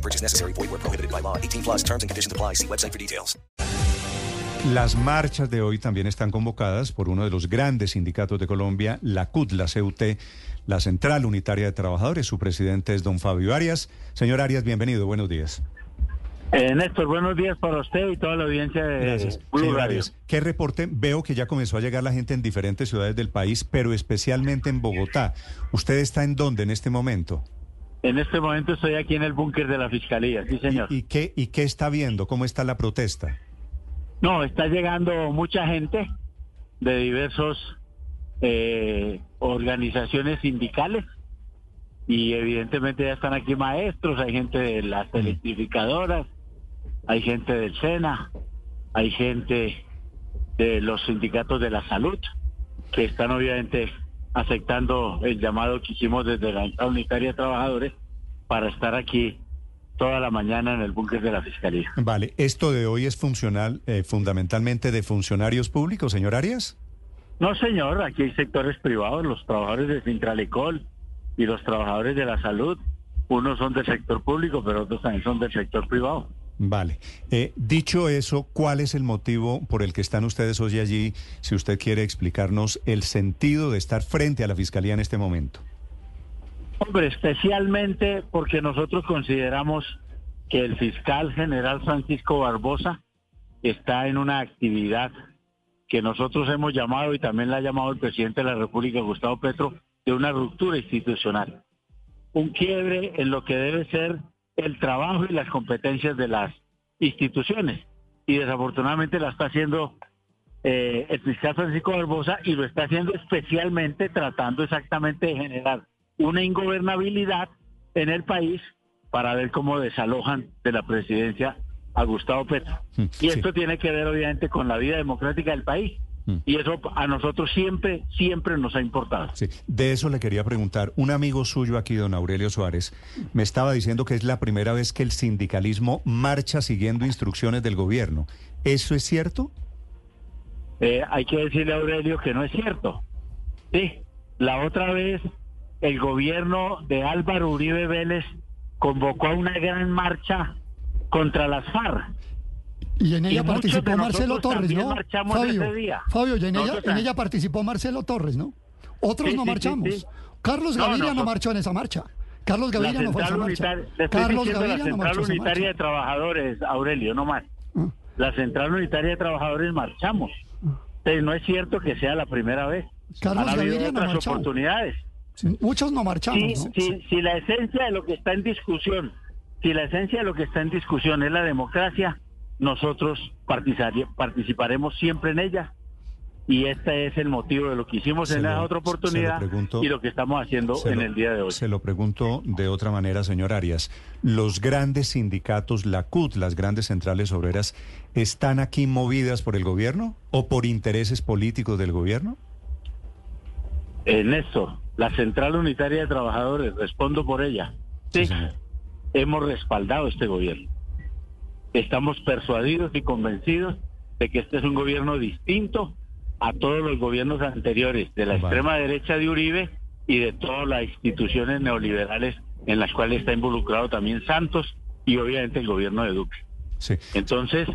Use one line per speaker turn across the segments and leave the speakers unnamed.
No purchase necessary. Void where prohibited by law. 18 plus terms and conditions apply. See website for details.
Las marchas de hoy también están convocadas por uno de los grandes sindicatos de Colombia, la CUT, la CUT, la Central Unitaria de Trabajadores. Su presidente es don Fabio Arias. Señor Arias, bienvenido. Buenos días.
Eh, Néstor, buenos días para usted y toda la audiencia de
Gracias.
Blue
Señor
Radio.
Arias, ¿qué reporte? Veo que ya comenzó a llegar la gente en diferentes ciudades del país, pero especialmente en Bogotá. ¿Usted está en dónde en este momento?
En este momento estoy aquí en el búnker de la Fiscalía, sí señor.
¿Y qué, ¿Y qué está viendo? ¿Cómo está la protesta?
No, está llegando mucha gente de diversos eh, organizaciones sindicales y evidentemente ya están aquí maestros, hay gente de las electrificadoras, hay gente del SENA, hay gente de los sindicatos de la salud que están obviamente aceptando el llamado que hicimos desde la Unitaria de Trabajadores para estar aquí toda la mañana en el búnker de la Fiscalía.
Vale, ¿esto de hoy es funcional, eh, fundamentalmente de funcionarios públicos, señor Arias?
No, señor, aquí hay sectores privados, los trabajadores de Centralecol y los trabajadores de la salud. Unos son del sector público, pero otros también son del sector privado.
Vale. Eh, dicho eso, ¿cuál es el motivo por el que están ustedes hoy allí? Si usted quiere explicarnos el sentido de estar frente a la Fiscalía en este momento.
Hombre, especialmente porque nosotros consideramos que el fiscal general Francisco Barbosa está en una actividad que nosotros hemos llamado y también la ha llamado el presidente de la República, Gustavo Petro, de una ruptura institucional. Un quiebre en lo que debe ser el trabajo y las competencias de las instituciones. Y desafortunadamente la está haciendo eh, el fiscal Francisco Barbosa y lo está haciendo especialmente tratando exactamente de generar una ingobernabilidad en el país para ver cómo desalojan de la presidencia a Gustavo Petro.
Mm,
Y
sí.
esto tiene que ver obviamente con la vida democrática del país.
Mm.
Y eso a nosotros siempre, siempre nos ha importado.
Sí, de eso le quería preguntar. Un amigo suyo aquí, don Aurelio Suárez, me estaba diciendo que es la primera vez que el sindicalismo marcha siguiendo instrucciones del gobierno. ¿Eso es cierto?
Eh, hay que decirle a Aurelio que no es cierto. Sí, la otra vez el gobierno de Álvaro Uribe Vélez convocó a una gran marcha contra las FARC.
Y en
Y
ella
muchos
participó Marcelo Torres, ¿no?
marchamos
Fabio,
ese día.
Fabio, y en ella, en ella participó Marcelo Torres, ¿no? Otros
Sí,
no
sí, sí,
marchamos.
sí.
Carlos
No,
Gaviria no,
nosotros-
marchó en esa marcha. Carlos
La
Gaviria no fue a esa marcha. Carlos
la
Gaviria no
central
marchó
unitaria de trabajadores, Aurelio, no más.
Ah.
La central unitaria de trabajadores marchamos. Entonces, no es cierto que sea la primera vez.
Carlos
Han habido
Gaviria no
otras oportunidades.
Muchos no marchamos, ¿no?
si, si la esencia de lo que está en discusión, si la esencia de lo que está en discusión es la democracia, nosotros participaremos siempre en ella. Y este es el motivo de lo que hicimos
Se
en la otra
lo
oportunidad
pregunto-
y lo que estamos haciendo en
lo-
el día de hoy.
Se lo pregunto de otra manera, señor Arias. ¿Los grandes sindicatos, la CUT, las grandes centrales obreras, están aquí movidas por el gobierno o por intereses políticos del gobierno?
Eh, Néstor, la Central Unitaria de Trabajadores, respondo por ella.
Sí,
Sí, hemos respaldado este gobierno. Estamos persuadidos y convencidos de que este es un gobierno distinto a todos los gobiernos anteriores, de la
Vale.
extrema derecha de Uribe y de todas las instituciones neoliberales en las cuales está involucrado también Santos y obviamente el gobierno de Duque.
Sí.
Entonces,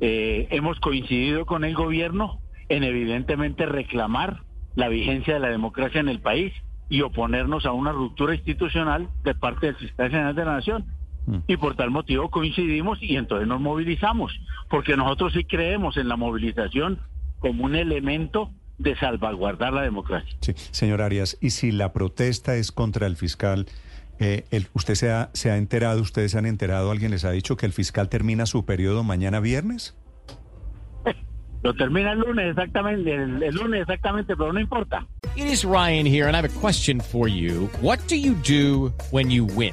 eh, hemos coincidido con el gobierno en evidentemente reclamar la vigencia de la democracia en el país y oponernos a una ruptura institucional de parte del Fiscal General de la Nación.
Mm.
Y por tal motivo coincidimos y entonces nos movilizamos, porque nosotros sí creemos en la movilización como un elemento de salvaguardar la democracia.
Sí, señor Arias, y si la protesta es contra el fiscal, eh, el- ¿usted se ha, se ha enterado, ustedes se han enterado, alguien les ha dicho que el fiscal termina su periodo mañana viernes?
Lo termina el lunes exactamente, el, el lunes exactamente, pero no importa.
It is Ryan here, and I have a question for you. What do you do when you win?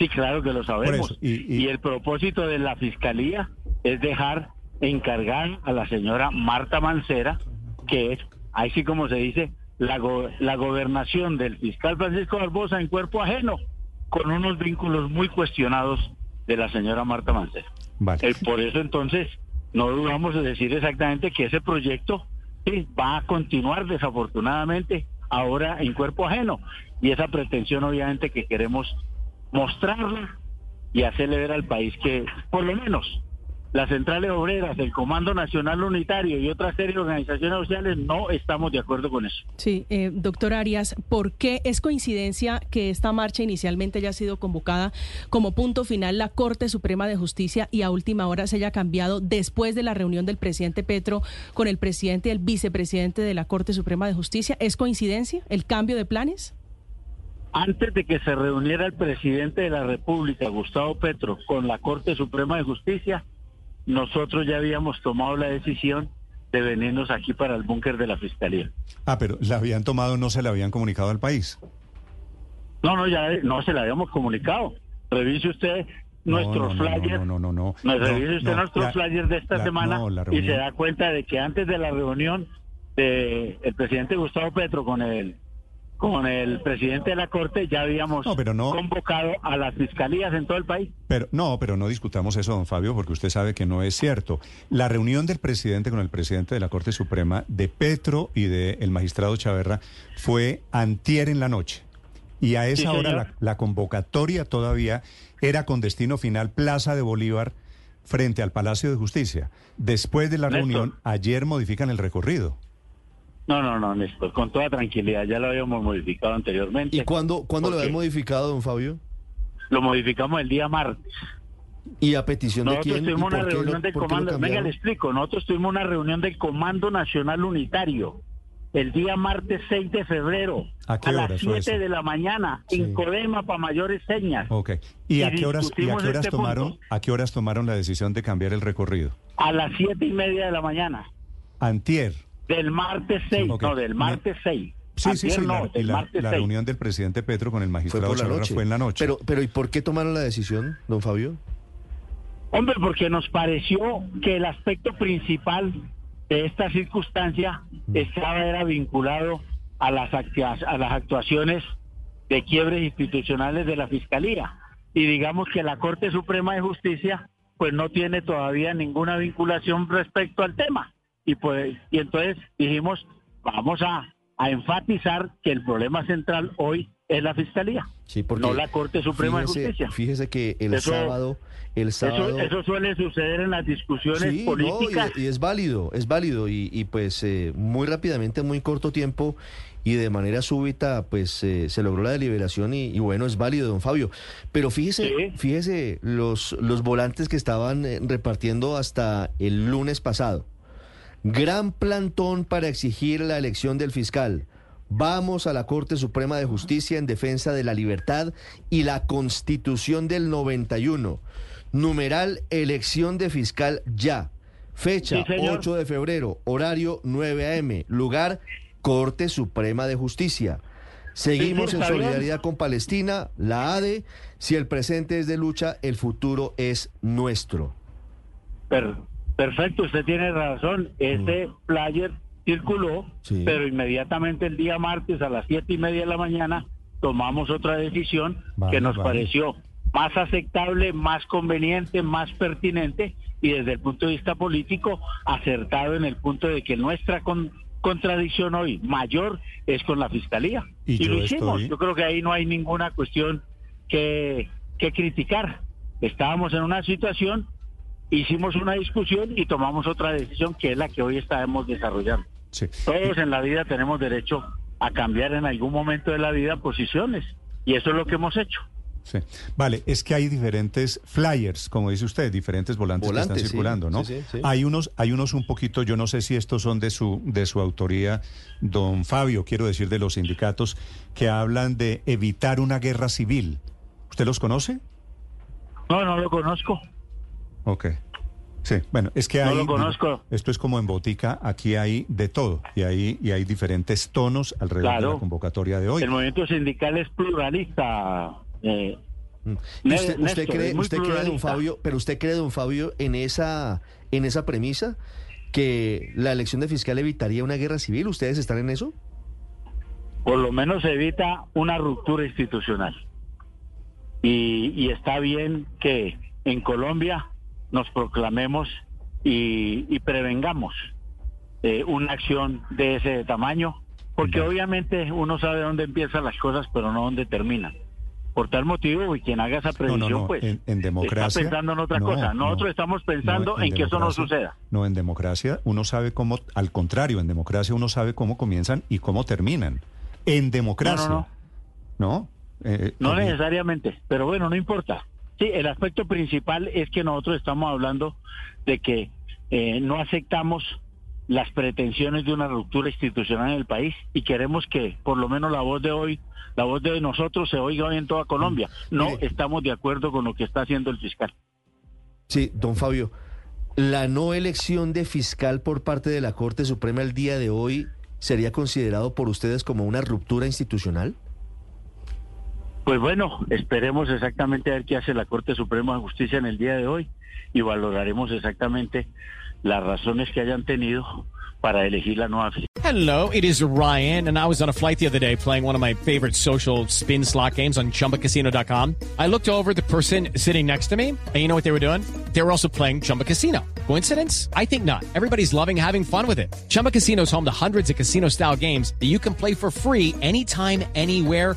sí, claro que lo sabemos.
y- y-
y el propósito de la fiscalía es dejar encargar a la señora Marta Mancera, que es, ahí sí como se dice, la, go- la gobernación del fiscal Francisco Barbosa en cuerpo ajeno, con unos vínculos muy cuestionados de la señora Marta Mancera.
Vale.
Eh, por eso entonces no dudamos de decir exactamente que ese proyecto sí, va a continuar desafortunadamente ahora en cuerpo ajeno y esa pretensión obviamente que queremos mostrarla y hacerle ver al país que por lo menos las centrales obreras, el Comando Nacional Unitario y otra serie de organizaciones sociales no estamos de acuerdo con eso.
Sí, eh, doctor Arias, ¿por qué es coincidencia que esta marcha inicialmente haya sido convocada como punto final la Corte Suprema de Justicia y a última hora se haya cambiado después de la reunión del presidente Petro con el presidente y el vicepresidente de la Corte Suprema de Justicia? ¿Es coincidencia el cambio de planes?
Antes de que se reuniera el presidente de la República, Gustavo Petro, con la Corte Suprema de Justicia, nosotros ya habíamos tomado la decisión de venirnos aquí para el búnker de la Fiscalía.
Ah, pero la habían tomado, no se la habían comunicado al país.
No, no, ya no se la habíamos comunicado. Revise usted nuestros flyers.
No, no, no, no.
No,
No,
revise usted nuestros flyers de esta semana y se da cuenta de que antes de la reunión de el presidente Gustavo Petro con el con el presidente de la Corte ya habíamos
No, pero no-
convocado a las fiscalías en todo el país.
Pero no, pero no discutamos eso, don Fabio, porque usted sabe que no es cierto. La reunión del presidente con el presidente de la Corte Suprema, de Petro y del magistrado Chaverra, fue antier en la noche. Y a esa
Sí,
hora la, la convocatoria todavía era con destino final Plaza de Bolívar frente al Palacio de Justicia. Después de la
Néstor.
reunión, ayer modifican el recorrido.
No, no, no, Néstor, con toda tranquilidad, ya lo habíamos modificado anteriormente.
¿Y cuándo, cuándo lo
¿Por
habían modificado, don Fabio?
Lo modificamos el día martes.
¿Y a petición de
Nosotros
quién? ¿Y
tuvimos una
qué lo-
reunión del comando. Venga, le explico. Nosotros tuvimos una reunión del Comando Nacional Unitario el día martes 6 de febrero
¿A qué
las
horas fue
7
eso?
de la mañana
Sí.
en Codema para mayores señas.
Ok. ¿Y,
Y
a qué horas, y a qué horas
este
tomaron,
punto.
a qué horas tomaron la decisión de cambiar el recorrido?
A las 7 y media de la mañana
Antier.
Del martes 6.
Ok.
No, del martes 6.
Sí, sí, sí.
no,
la, y
del
la-
martes
la
6.
reunión del presidente Petro con el
Fue
magistrado
por la noche.
fue en la noche.
Pero, pero ¿y por qué tomaron la decisión, don Fabio?
Hombre, porque nos pareció que el aspecto principal de esta circunstancia estaba era vinculado a las, a las actuaciones de quiebres institucionales de la Fiscalía. Y digamos que la Corte Suprema de Justicia pues no tiene todavía ninguna vinculación respecto al tema. Y pues y entonces dijimos, vamos a, a enfatizar que el problema central hoy es la Fiscalía,
Sí, porque
no la Corte Suprema
fíjese,
de Justicia.
Fíjese que el
Eso-
sábado, el sábado...
Eso, eso suele suceder en las discusiones
Sí, no,
políticas.
y, y es válido, es válido y, y, pues eh, muy rápidamente, en muy corto tiempo y de manera súbita, pues eh, se logró la deliberación y, y bueno, es válido, don Fabio. Pero fíjese,
Sí.
fíjese los, los volantes que estaban eh, repartiendo hasta el lunes pasado. Gran plantón para exigir la elección del fiscal. Vamos a la Corte Suprema de Justicia en defensa de la libertad y la Constitución del 91. Numeral elección de fiscal ya. Fecha
Sí, señor.
8 de febrero, horario 9 a.m. Lugar Corte Suprema de Justicia. Seguimos en solidaridad con Palestina, la ADE. Si el presente es de lucha, el futuro es nuestro.
Per- perfecto, usted tiene razón. Ese player circuló,
Mm. Sí.
pero inmediatamente el día martes a las siete y media de la mañana tomamos otra decisión
Vale,
que nos
vale.
pareció más aceptable, más conveniente, más pertinente y desde el punto de vista político acertado en el punto de que nuestra con- contradicción hoy mayor es con la fiscalía.
Y
lo hicimos.
estoy-
Yo creo que ahí no hay ninguna cuestión que, que criticar. Estábamos en una situación hicimos una discusión y tomamos otra decisión que es la que hoy estamos desarrollando.
Sí.
Todos en la vida tenemos derecho a cambiar en algún momento de la vida posiciones y eso es lo que hemos hecho.
Sí. Vale, es que hay diferentes flyers, como dice usted, diferentes volantes, que están
sí.
circulando, ¿no?
Sí, sí, sí.
Hay unos, hay unos un poquito, yo no sé si estos son de su, de su autoría, don Fabio, quiero decir, de los sindicatos, que hablan de evitar una guerra civil. ¿Usted los conoce?
No, no lo conozco.
Ok. Sí, bueno, es que
No
hay,
lo conozco.
esto es como en botica, aquí hay de todo y hay, y hay diferentes tonos alrededor de la convocatoria de hoy.
El movimiento sindical es pluralista. eh,
¿Y
Ne-
usted, usted
Néstor,
cree,
es muy
usted cree, don. Fabio, pero usted cree, don Fabio, en esa, en esa premisa que la elección de fiscal evitaría una guerra civil? ¿Ustedes están en eso?
por lo menos evita una ruptura institucional. Y, y está bien que en Colombia nos proclamemos y, y prevengamos eh, una acción de ese tamaño, porque obviamente uno sabe dónde empiezan las cosas, pero no dónde terminan. Por tal motivo, y quien haga esa
No,
previsión,
no, no.
pues
en, en
está
democracia.
pensando en otra
no,
cosa.
no.
Nosotros estamos pensando
No,
en, que eso no suceda.
No, en democracia uno sabe cómo, al contrario, en democracia uno sabe cómo comienzan y cómo terminan. En democracia.
No, no,
¿No? Eh,
No
comi-
necesariamente, pero bueno, no importa. Sí, el aspecto principal es que nosotros estamos hablando de que eh, no aceptamos las pretensiones de una ruptura institucional en el país y queremos que por lo menos la voz de hoy, la voz de nosotros se oiga hoy en toda Colombia. No
Mire.
estamos de acuerdo con lo que está haciendo el fiscal.
Sí, don Fabio, la no elección de fiscal por parte de la Corte Suprema el día de hoy sería considerado por ustedes como una ruptura institucional?
Pues bueno, esperemos exactamente a ver qué hace la Corte Suprema de Justicia en el día de hoy y valoraremos exactamente las razones que hayan tenido para elegir la nueva.
Hello, it is Ryan, and I was on a flight the other day playing one of my favorite social spin slot games on chumbacasino.com. I looked over the person sitting next to me, and you know what they were doing? They were also playing Chumba Casino. Coincidence? I think not. Everybody's loving having fun with it. Chumba Casino is home to hundreds of casino style games that you can play for free anytime, anywhere